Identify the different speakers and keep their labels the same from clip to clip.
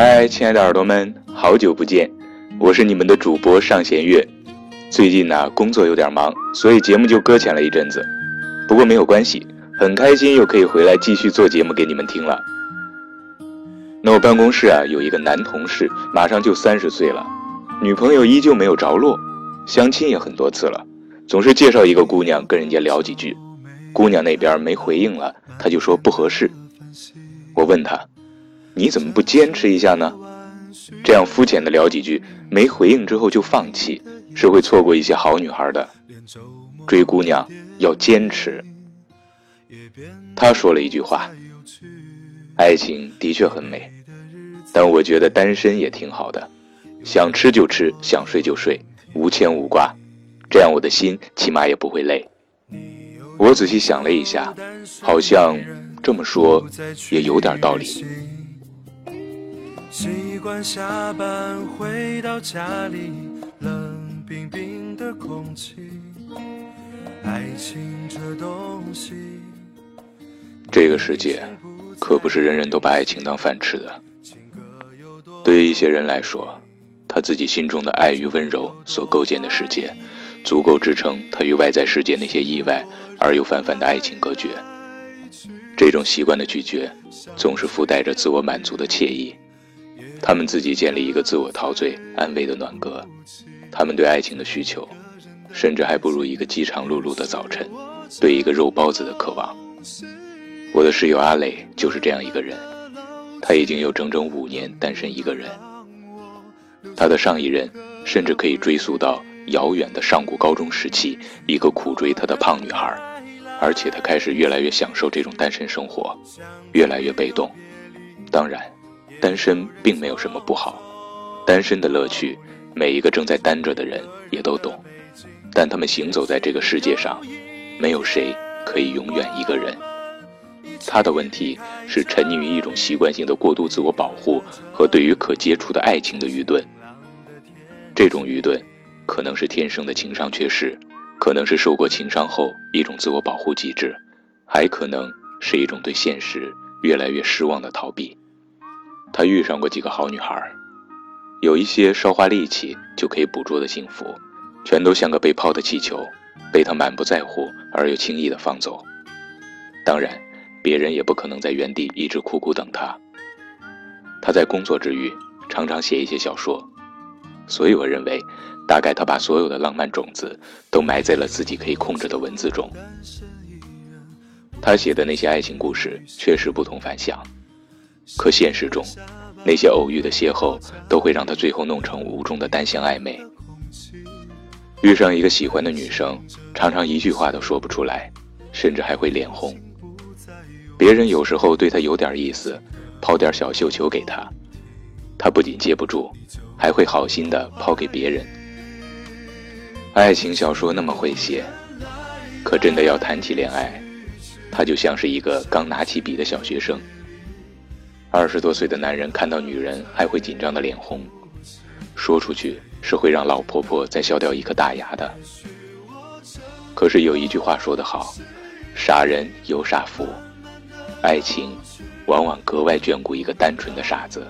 Speaker 1: 嗨，亲爱的耳朵们，好久不见，我是你们的主播尚弦月。最近呢，工作有点忙，所以节目就搁浅了一阵子。不过没有关系，很开心又可以回来继续做节目给你们听了。那我办公室啊，有一个男同事，马上就三十岁了，女朋友依旧没有着落，相亲也很多次了，总是介绍一个姑娘跟人家聊几句，姑娘那边没回应了，他就说不合适。我问他。你怎么不坚持一下呢？这样肤浅的聊几句，没回应之后就放弃，是会错过一些好女孩的。追姑娘要坚持。他说了一句话：“爱情的确很美，但我觉得单身也挺好的，想吃就吃，想睡就睡，无牵无挂，这样我的心起码也不会累。”我仔细想了一下，好像这么说也有点道理。习惯下班回到家里，冷冰冰的空气。爱情这东西，这个世界可不是人人都把爱情当饭吃的。对于一些人来说，他自己心中的爱与温柔所构建的世界，足够支撑他与外在世界那些意外而又泛泛的爱情隔绝。这种习惯的拒绝，总是附带着自我满足的惬意。他们自己建立一个自我陶醉、安慰的暖阁，他们对爱情的需求，甚至还不如一个饥肠辘辘的早晨，对一个肉包子的渴望。我的室友阿磊就是这样一个人，他已经有整整五年单身一个人。他的上一任，甚至可以追溯到遥远的上古高中时期，一个苦追他的胖女孩，而且他开始越来越享受这种单身生活，越来越被动。当然。单身并没有什么不好，单身的乐趣，每一个正在单着的人也都懂。但他们行走在这个世界上，没有谁可以永远一个人。他的问题是沉溺于一种习惯性的过度自我保护和对于可接触的爱情的愚钝。这种愚钝，可能是天生的情商缺失，可能是受过情伤后一种自我保护机制，还可能是一种对现实越来越失望的逃避。他遇上过几个好女孩，有一些稍花力气就可以捕捉的幸福，全都像个被抛的气球，被他满不在乎而又轻易的放走。当然，别人也不可能在原地一直苦苦等他。他在工作之余常常写一些小说，所以我认为，大概他把所有的浪漫种子都埋在了自己可以控制的文字中。他写的那些爱情故事确实不同凡响。可现实中，那些偶遇的邂逅都会让他最后弄成无中的单向暧昧。遇上一个喜欢的女生，常常一句话都说不出来，甚至还会脸红。别人有时候对他有点意思，抛点小绣球给他，他不仅接不住，还会好心的抛给别人。爱情小说那么会写，可真的要谈起恋爱，他就像是一个刚拿起笔的小学生。二十多岁的男人看到女人还会紧张的脸红，说出去是会让老婆婆再笑掉一颗大牙的。可是有一句话说得好，傻人有傻福，爱情往往格外眷顾一个单纯的傻子，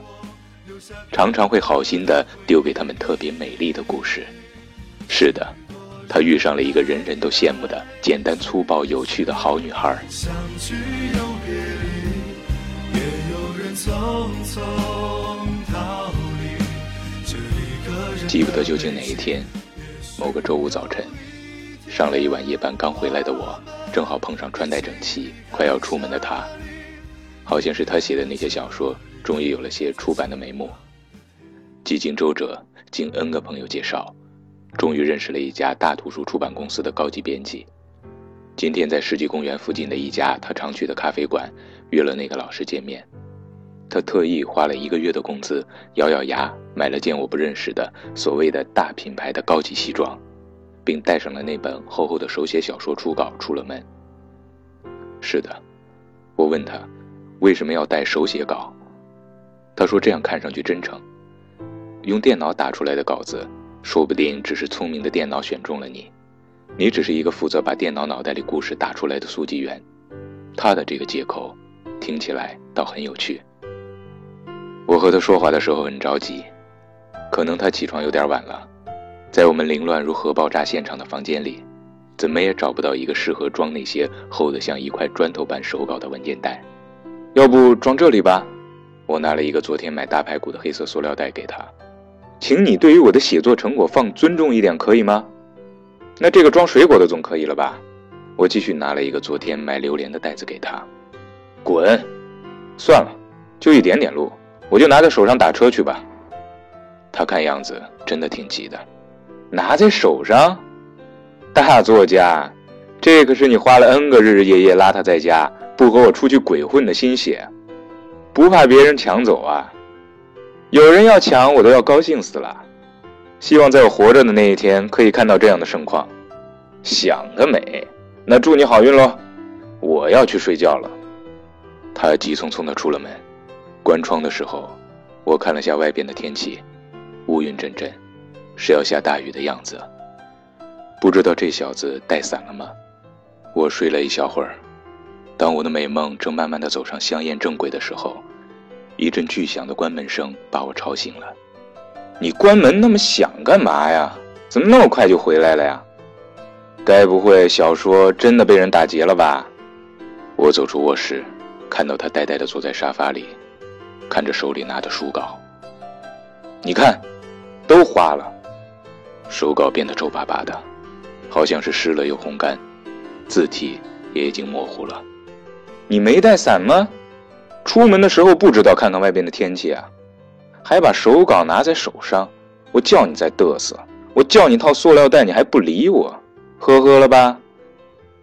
Speaker 1: 常常会好心的丢给他们特别美丽的故事。是的，他遇上了一个人人都羡慕的简单粗暴有趣的好女孩。匆匆逃离记不得究竟哪一天，某个周五早晨，上了一晚夜班刚回来的我，正好碰上穿戴整齐、快要出门的他。好像是他写的那些小说，终于有了些出版的眉目。几经周折，经 N 个朋友介绍，终于认识了一家大图书出版公司的高级编辑。今天在世纪公园附近的一家他常去的咖啡馆约了那个老师见面。他特意花了一个月的工资，咬咬牙买了件我不认识的所谓的大品牌的高级西装，并带上了那本厚厚的手写小说初稿出了门。是的，我问他为什么要带手写稿，他说这样看上去真诚。用电脑打出来的稿子，说不定只是聪明的电脑选中了你，你只是一个负责把电脑脑袋里故事打出来的速记员。他的这个借口，听起来倒很有趣。我和他说话的时候很着急，可能他起床有点晚了，在我们凌乱如核爆炸现场的房间里，怎么也找不到一个适合装那些厚得像一块砖头般手稿的文件袋。要不装这里吧？我拿了一个昨天买大排骨的黑色塑料袋给他，请你对于我的写作成果放尊重一点，可以吗？那这个装水果的总可以了吧？我继续拿了一个昨天买榴莲的袋子给他，滚！算了，就一点点路。我就拿在手上打车去吧。他看样子真的挺急的，拿在手上，大作家，这可是你花了 N 个日日夜夜拉他在家，不和我出去鬼混的心血，不怕别人抢走啊？有人要抢，我都要高兴死了。希望在我活着的那一天可以看到这样的盛况。想得美！那祝你好运喽。我要去睡觉了。他急匆匆地出了门。关窗的时候，我看了下外边的天气，乌云阵阵，是要下大雨的样子。不知道这小子带伞了吗？我睡了一小会儿，当我的美梦正慢慢的走上香艳正轨的时候，一阵巨响的关门声把我吵醒了。你关门那么响干嘛呀？怎么那么快就回来了呀？该不会小说真的被人打劫了吧？我走出卧室，看到他呆呆的坐在沙发里。看着手里拿的书稿，你看，都花了，手稿变得皱巴巴的，好像是湿了又烘干，字体也已经模糊了。你没带伞吗？出门的时候不知道看看外边的天气啊，还把手稿拿在手上。我叫你在嘚瑟，我叫你套塑料袋，你还不理我，呵呵了吧？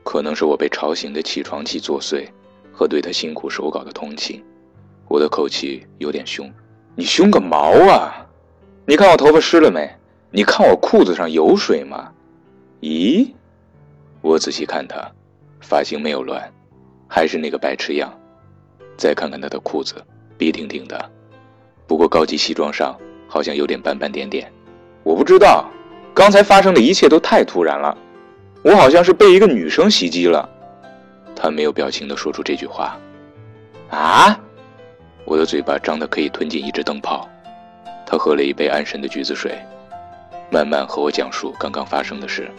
Speaker 1: 可能是我被吵醒的起床气作祟，和对他辛苦手稿的同情。我的口气有点凶，你凶个毛啊！你看我头发湿了没？你看我裤子上有水吗？咦，我仔细看他，发型没有乱，还是那个白痴样。再看看他的裤子，笔挺挺的，不过高级西装上好像有点斑斑点点。我不知道，刚才发生的一切都太突然了，我好像是被一个女生袭击了。他没有表情地说出这句话。啊？我的嘴巴张得可以吞进一只灯泡。他喝了一杯安神的橘子水，慢慢和我讲述刚刚发生的事。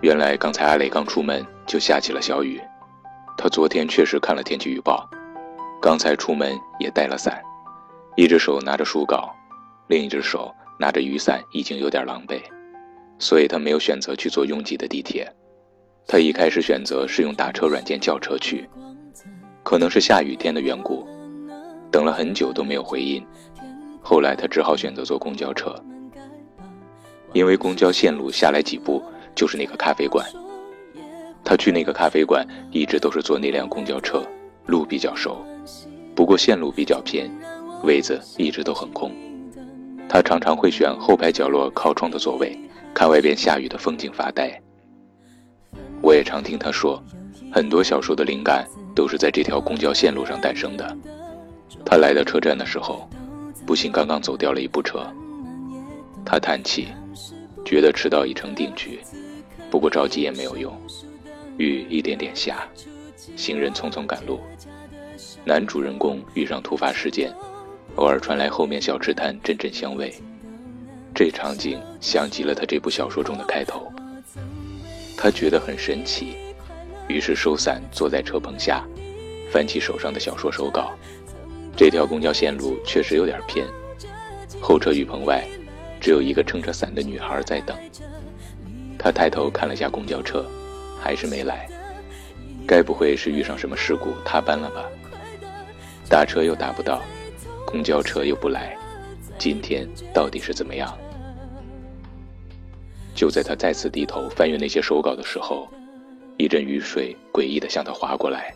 Speaker 1: 原来刚才阿磊刚出门就下起了小雨，他昨天确实看了天气预报，刚才出门也带了伞，一只手拿着书稿，另一只手拿着雨伞，已经有点狼狈，所以他没有选择去坐拥挤的地铁。他一开始选择是用打车软件叫车去，可能是下雨天的缘故。等了很久都没有回音，后来他只好选择坐公交车，因为公交线路下来几步就是那个咖啡馆。他去那个咖啡馆一直都是坐那辆公交车，路比较熟，不过线路比较偏，位子一直都很空。他常常会选后排角落靠窗的座位，看外边下雨的风景发呆。我也常听他说，很多小说的灵感都是在这条公交线路上诞生的。他来到车站的时候，不幸刚刚走掉了一部车。他叹气，觉得迟到已成定局。不过着急也没有用，雨一点点下，行人匆匆赶路。男主人公遇上突发事件，偶尔传来后面小吃摊阵阵香味。这场景像极了他这部小说中的开头。他觉得很神奇，于是收伞坐在车棚下，翻起手上的小说手稿。这条公交线路确实有点偏，候车雨棚外只有一个撑着伞的女孩在等。他抬头看了下公交车，还是没来。该不会是遇上什么事故塌班了吧？打车又打不到，公交车又不来，今天到底是怎么样？就在他再次低头翻阅那些手稿的时候，一阵雨水诡异地向他划过来，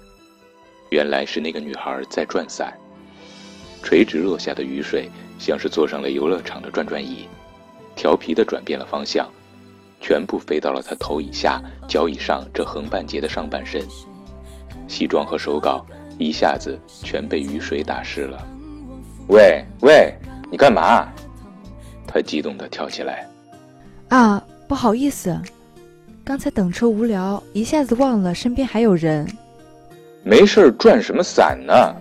Speaker 1: 原来是那个女孩在转伞。垂直落下的雨水像是坐上了游乐场的转转椅，调皮地转变了方向，全部飞到了他头以下、脚以上这横半截的上半身。西装和手稿一下子全被雨水打湿了。喂喂，你干嘛？他激动地跳起来。
Speaker 2: 啊，不好意思。刚才等车无聊，一下子忘了身边还有人。
Speaker 1: 没事，转什么伞呢？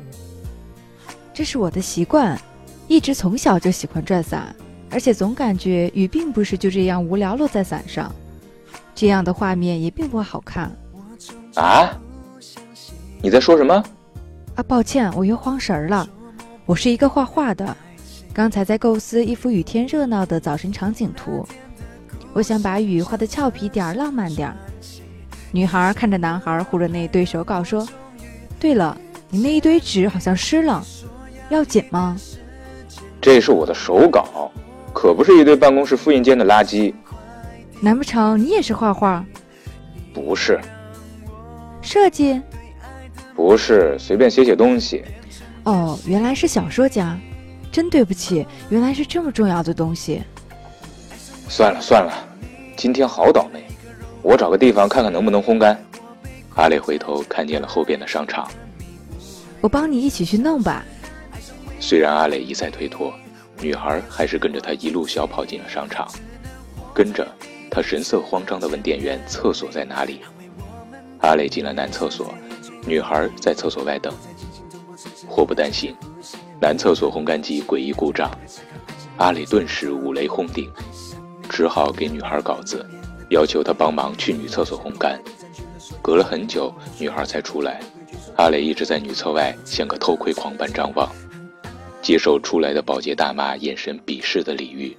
Speaker 2: 这是我的习惯，一直从小就喜欢转伞，而且总感觉雨并不是就这样无聊落在伞上，这样的画面也并不好看。
Speaker 1: 啊？你在说什么？
Speaker 2: 啊，抱歉，我又慌神儿了。我是一个画画的，刚才在构思一幅雨天热闹的早晨场景图。我想把雨画的俏皮点儿、浪漫点儿。女孩看着男孩护着那堆手稿说：“对了，你那一堆纸好像湿了，要紧吗？”
Speaker 1: 这是我的手稿，可不是一堆办公室复印间的垃圾。
Speaker 2: 难不成你也是画画？
Speaker 1: 不是。
Speaker 2: 设计？
Speaker 1: 不是，随便写写东西。
Speaker 2: 哦，原来是小说家，真对不起，原来是这么重要的东西。
Speaker 1: 算了算了，今天好倒霉，我找个地方看看能不能烘干。阿磊回头看见了后边的商场，
Speaker 2: 我帮你一起去弄吧。
Speaker 1: 虽然阿磊一再推脱，女孩还是跟着他一路小跑进了商场。跟着他神色慌张地问店员：“厕所在哪里？”阿磊进了男厕所，女孩在厕所外等。祸不单行，男厕所烘干机诡异故障，阿磊顿时五雷轰顶。只好给女孩稿子，要求她帮忙去女厕所烘干。隔了很久，女孩才出来。阿磊一直在女厕外，像个偷窥狂般张望，接受出来的保洁大妈眼神鄙视的礼遇。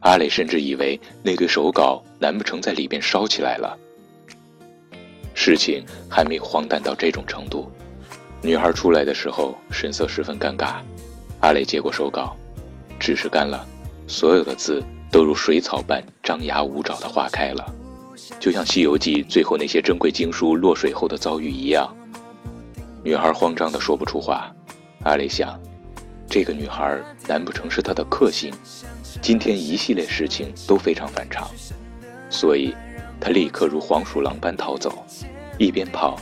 Speaker 1: 阿磊甚至以为那堆手稿难不成在里边烧起来了？事情还没荒诞到这种程度。女孩出来的时候，神色十分尴尬。阿磊接过手稿，纸是干了，所有的字。都如水草般张牙舞爪地化开了，就像《西游记》最后那些珍贵经书落水后的遭遇一样。女孩慌张的说不出话。阿雷想，这个女孩难不成是他的克星？今天一系列事情都非常反常，所以他立刻如黄鼠狼般逃走，一边跑，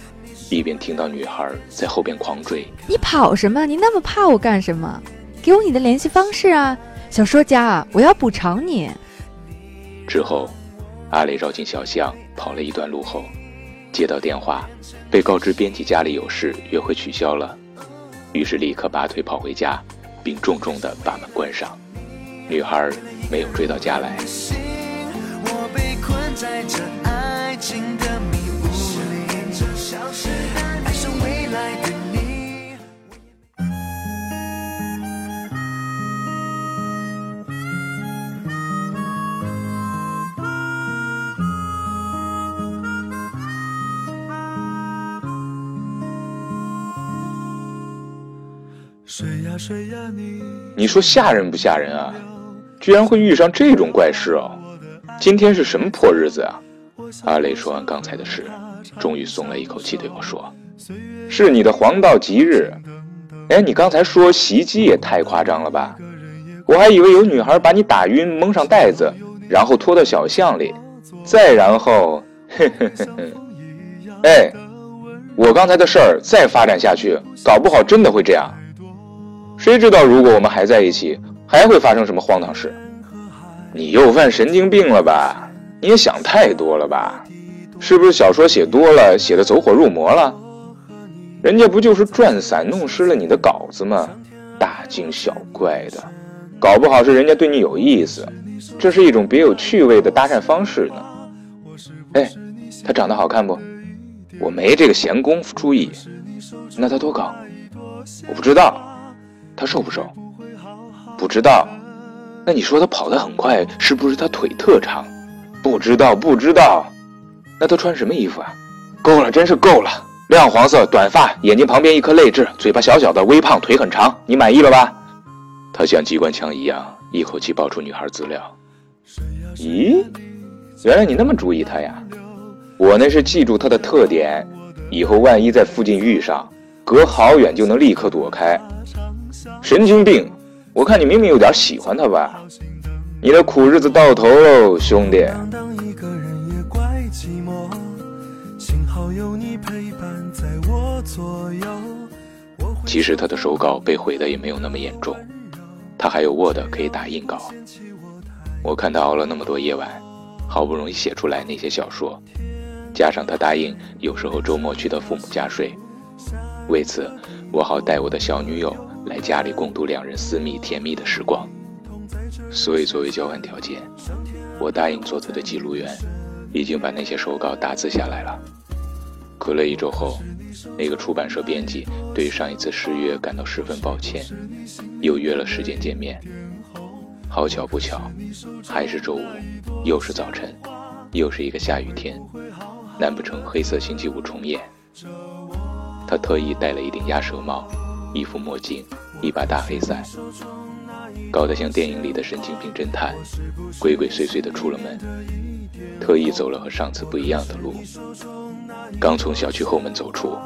Speaker 1: 一边听到女孩在后边狂追。
Speaker 2: 你跑什么？你那么怕我干什么？给我你的联系方式啊！小说家，我要补偿你。
Speaker 1: 之后，阿雷绕进小巷，跑了一段路后，接到电话，被告知编辑家里有事，约会取消了。于是立刻拔腿跑回家，并重重地把门关上。女孩没有追到家来。你说吓人不吓人啊？居然会遇上这种怪事哦！今天是什么破日子啊？阿磊说完刚才的事，终于松了一口气，对我说：“是你的黄道吉日。”哎，你刚才说袭击也太夸张了吧？我还以为有女孩把你打晕，蒙上袋子，然后拖到小巷里，再然后，嘿嘿嘿嘿。哎，我刚才的事儿再发展下去，搞不好真的会这样。谁知道，如果我们还在一起，还会发生什么荒唐事？你又犯神经病了吧？你也想太多了吧？是不是小说写多了，写的走火入魔了？人家不就是转伞弄湿了你的稿子吗？大惊小怪的，搞不好是人家对你有意思，这是一种别有趣味的搭讪方式呢。哎，他长得好看不？我没这个闲工夫注意。那他多高？我不知道。他瘦不瘦？不知道。那你说他跑得很快，是不是他腿特长？不知道，不知道。那他穿什么衣服啊？够了，真是够了。亮黄色，短发，眼睛旁边一颗泪痣，嘴巴小小的，微胖，腿很长。你满意了吧？他像机关枪一样，一口气爆出女孩资料。咦，原来你那么注意他呀？我那是记住他的特点，以后万一在附近遇上，隔好远就能立刻躲开。神经病！我看你明明有点喜欢他吧？你的苦日子到头喽，兄弟。其实他的手稿被毁的也没有那么严重，他还有 Word 可以打印稿。我看他熬了那么多夜晚，好不容易写出来那些小说，加上他答应有时候周末去他父母家睡，为此我好带我的小女友来家里共度两人私密甜蜜的时光。所以作为交换条件，我答应作者的记录员，已经把那些手稿打字下来了。隔了一周后。那个出版社编辑对上一次失约感到十分抱歉，又约了时间见面。好巧不巧，还是周五，又是早晨，又是一个下雨天。难不成黑色星期五重演？他特意戴了一顶鸭舌帽，一副墨镜，一把大黑伞，搞得像电影里的神经病侦探，鬼鬼祟祟地出了门，特意走了和上次不一样的路。刚从小区后门走出，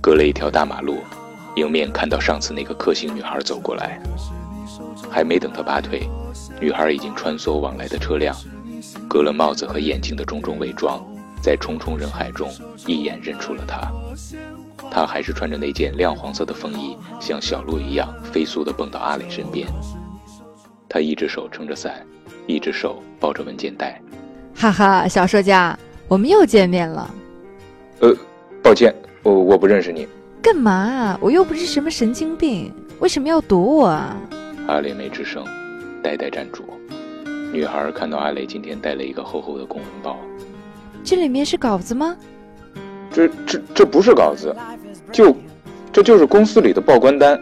Speaker 1: 隔了一条大马路，迎面看到上次那个克星女孩走过来。还没等他拔腿，女孩已经穿梭往来的车辆，隔了帽子和眼镜的种种伪装，在重重人海中一眼认出了他。他还是穿着那件亮黄色的风衣，像小鹿一样飞速地蹦到阿磊身边。他一只手撑着伞，一只手抱着文件袋。
Speaker 2: 哈哈，小说家，我们又见面了。
Speaker 1: 呃，抱歉，我我不认识你。
Speaker 2: 干嘛啊？我又不是什么神经病，为什么要躲我啊？
Speaker 1: 阿磊没吱声，呆呆站住。女孩看到阿磊今天带了一个厚厚的公文包，
Speaker 2: 这里面是稿子吗？
Speaker 1: 这这这不是稿子，就这就是公司里的报关单。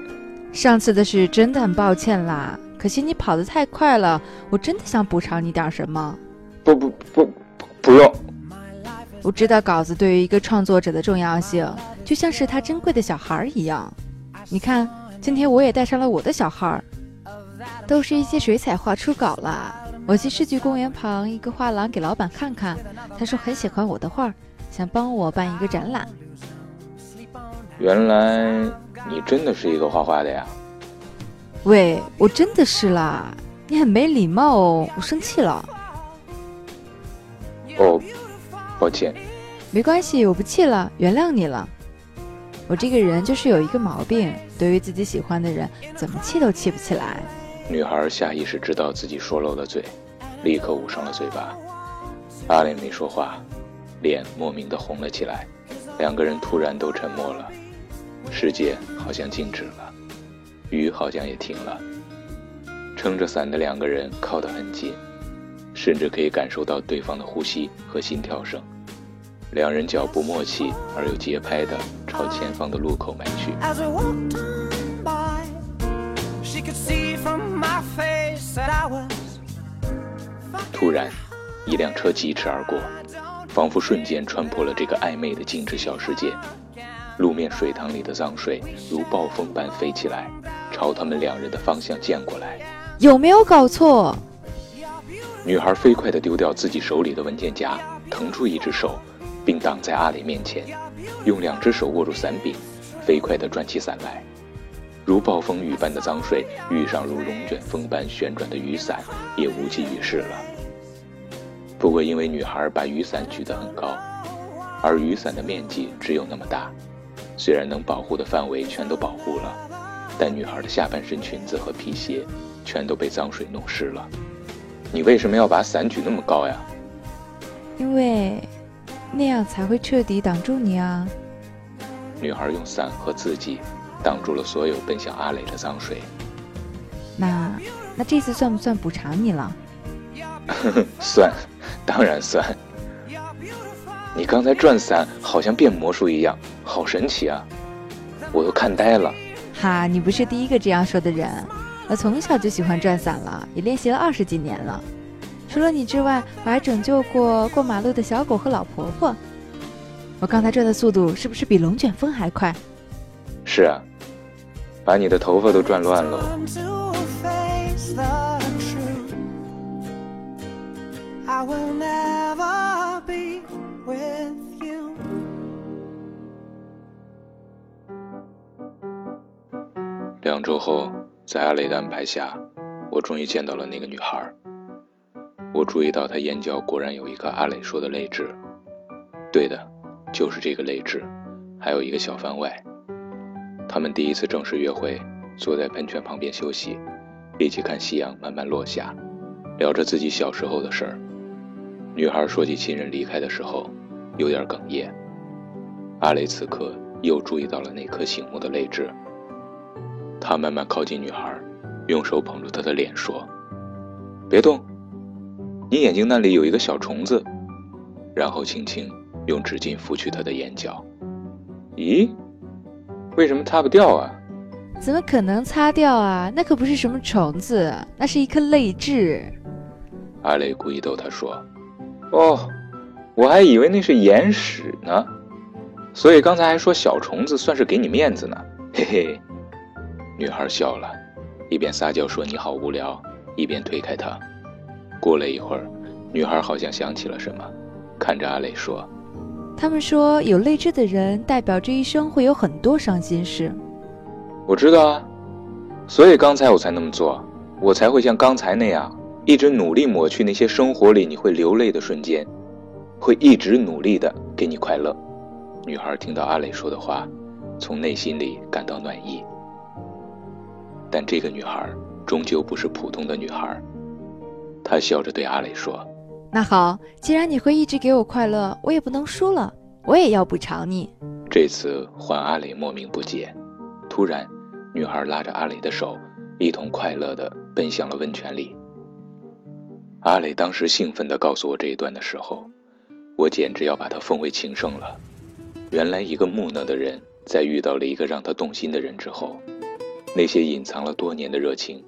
Speaker 2: 上次的事真的很抱歉啦，可惜你跑得太快了，我真的想补偿你点什么。
Speaker 1: 不不不不不用。
Speaker 2: 我知道稿子对于一个创作者的重要性，就像是他珍贵的小孩一样。你看，今天我也带上了我的小孩，都是一些水彩画初稿啦。我去市局公园旁一个画廊给老板看看，他说很喜欢我的画，想帮我办一个展览。
Speaker 1: 原来你真的是一个画画的呀？
Speaker 2: 喂，我真的是啦，你很没礼貌哦，我生气了。
Speaker 1: 哦。抱歉，
Speaker 2: 没关系，我不气了，原谅你了。我这个人就是有一个毛病，对于自己喜欢的人，怎么气都气不起来。
Speaker 1: 女孩下意识知道自己说漏了嘴，立刻捂上了嘴巴。阿莲没说话，脸莫名的红了起来。两个人突然都沉默了，世界好像静止了，雨好像也停了。撑着伞的两个人靠得很近，甚至可以感受到对方的呼吸和心跳声。两人脚步默契而又节拍地朝前方的路口迈去。突然，一辆车疾驰而过，仿佛瞬间穿破了这个暧昧的静止小世界。路面水塘里的脏水如暴风般飞起来，朝他们两人的方向溅过来。
Speaker 2: 有没有搞错？
Speaker 1: 女孩飞快地丢掉自己手里的文件夹，腾出一只手。并挡在阿磊面前，用两只手握住伞柄，飞快地转起伞来。如暴风雨般的脏水遇上如龙卷风般旋转的雨伞，也无济于事了。不过，因为女孩把雨伞举得很高，而雨伞的面积只有那么大，虽然能保护的范围全都保护了，但女孩的下半身裙子和皮鞋全都被脏水弄湿了。你为什么要把伞举那么高呀？
Speaker 2: 因为。那样才会彻底挡住你啊！
Speaker 1: 女孩用伞和自己挡住了所有奔向阿磊的脏水。
Speaker 2: 那那这次算不算补偿你了？
Speaker 1: 算，当然算。你刚才转伞好像变魔术一样，好神奇啊！我都看呆了。
Speaker 2: 哈，你不是第一个这样说的人。我从小就喜欢转伞了，也练习了二十几年了。除了你之外，我还拯救过过马路的小狗和老婆婆。我刚才转的速度是不是比龙卷风还快？
Speaker 1: 是啊，把你的头发都转乱了。will never be with you. 两周后在阿磊的安排下我终于见到了那个女孩。我注意到她眼角果然有一颗阿磊说的泪痣。对的就是这个泪痣还有一个小番外。他们第一次正式约会坐在喷泉旁边休息一起看夕阳慢慢落下聊着自己小时候的事儿。女孩说起亲人离开的时候，有点哽咽。阿雷此刻又注意到了那颗醒目的泪痣。他慢慢靠近女孩，用手捧住她的脸说：“别动，你眼睛那里有一个小虫子。”然后轻轻用纸巾拂去她的眼角。咦？为什么擦不掉啊？
Speaker 2: 怎么可能擦掉啊？那可不是什么虫子，那是一颗泪痣。
Speaker 1: 阿雷故意逗她说：“哦，我还以为那是眼屎呢，所以刚才还说小虫子算是给你面子呢。”嘿嘿。女孩笑了，一边撒娇说：“你好无聊。”一边推开他。过了一会儿，女孩好像想起了什么，看着阿磊说。
Speaker 2: 他们说有泪痣的人代表这一生会有很多伤心事。
Speaker 1: 我知道啊，所以刚才我才那么做，我才会像刚才那样一直努力抹去那些生活里你会流泪的瞬间，会一直努力的给你快乐。女孩听到阿磊说的话，从内心里感到暖意。但这个女孩终究不是普通的女孩，她笑着对阿磊说。
Speaker 2: 那好，既然你会一直给我快乐，我也不能输了，我也要补偿你。
Speaker 1: 这次换阿磊莫名不解，突然，女孩拉着阿磊的手，一同快乐地奔向了温泉里。阿磊当时兴奋地告诉我这一段的时候，我简直要把他奉为情圣了。原来，一个木讷的人在遇到了一个让他动心的人之后，那些隐藏了多年的热情，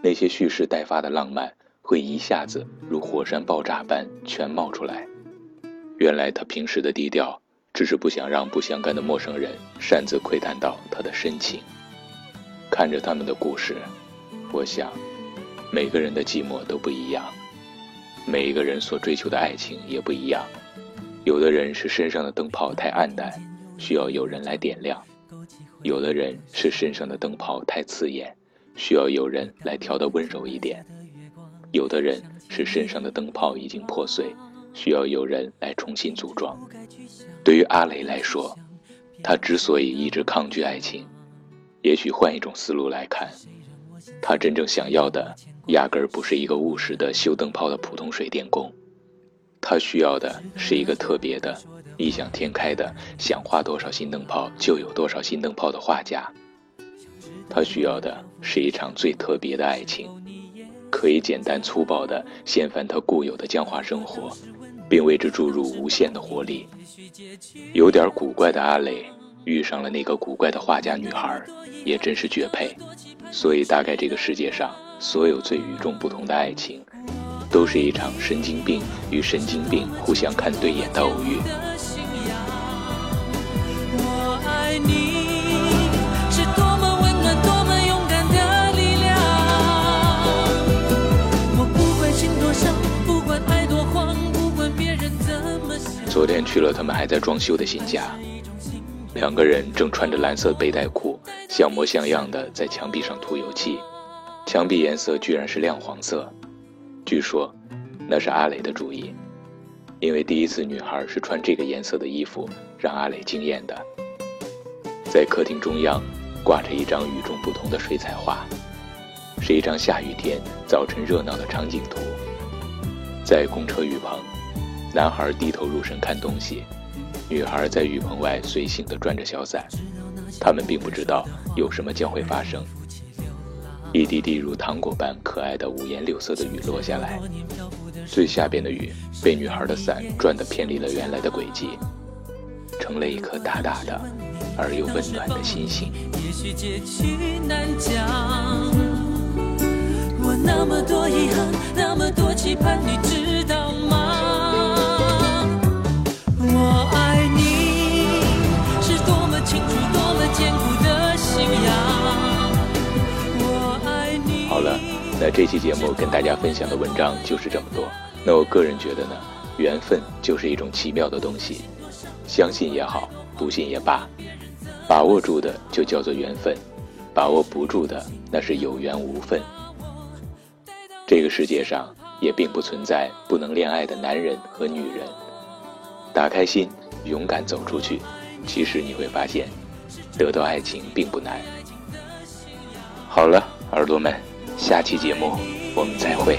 Speaker 1: 那些蓄势待发的浪漫。会一下子如火山爆炸般全冒出来。原来他平时的低调，只是不想让不相干的陌生人擅自窥探到他的深情。看着他们的故事，我想，每个人的寂寞都不一样，每一个人所追求的爱情也不一样。有的人是身上的灯泡太暗淡，需要有人来点亮；有的人是身上的灯泡太刺眼，需要有人来调得温柔一点。有的人是身上的灯泡已经破碎，需要有人来重新组装。对于阿雷来说，他之所以一直抗拒爱情，也许换一种思路来看，他真正想要的压根儿不是一个务实的修灯泡的普通水电工，他需要的是一个特别的、异想天开的、想画多少新灯泡就有多少新灯泡的画家。他需要的是一场最特别的爱情。可以简单粗暴地掀翻他固有的僵化生活，并为之注入无限的活力。有点古怪的阿磊遇上了那个古怪的画家女孩，也真是绝配。所以，大概这个世界上所有最与众不同的爱情，都是一场神经病与神经病互相看对眼的偶遇。昨天去了他们还在装修的新家，两个人正穿着蓝色背带裤，像模像样的在墙壁上涂油漆，墙壁颜色居然是亮黄色。据说那是阿磊的主意，因为第一次女孩是穿这个颜色的衣服让阿磊惊艳的。在客厅中央挂着一张与众不同的水彩画，是一张下雨天早晨热闹的场景图，在公车雨棚。男孩低头入神看东西，女孩在雨棚外随性地转着小伞。他们并不知道有什么将会发生。一滴滴如糖果般可爱的五颜六色的雨落下来，最下边的雨被女孩的伞转得偏离了原来的轨迹，成了一颗大大的而又温暖的星星。我那么多遗憾，那么多期盼，你知那这期节目跟大家分享的文章就是这么多。那我个人觉得呢，缘分就是一种奇妙的东西，相信也好，不信也罢，把握住的就叫做缘分，
Speaker 3: 把握不住的那是有缘无分。这个世界上也并不存在不能恋爱的男人和女人。打开心，勇敢走出去，其实你会发现，得到爱情并不难。好了，耳朵们，下期节目我们再会。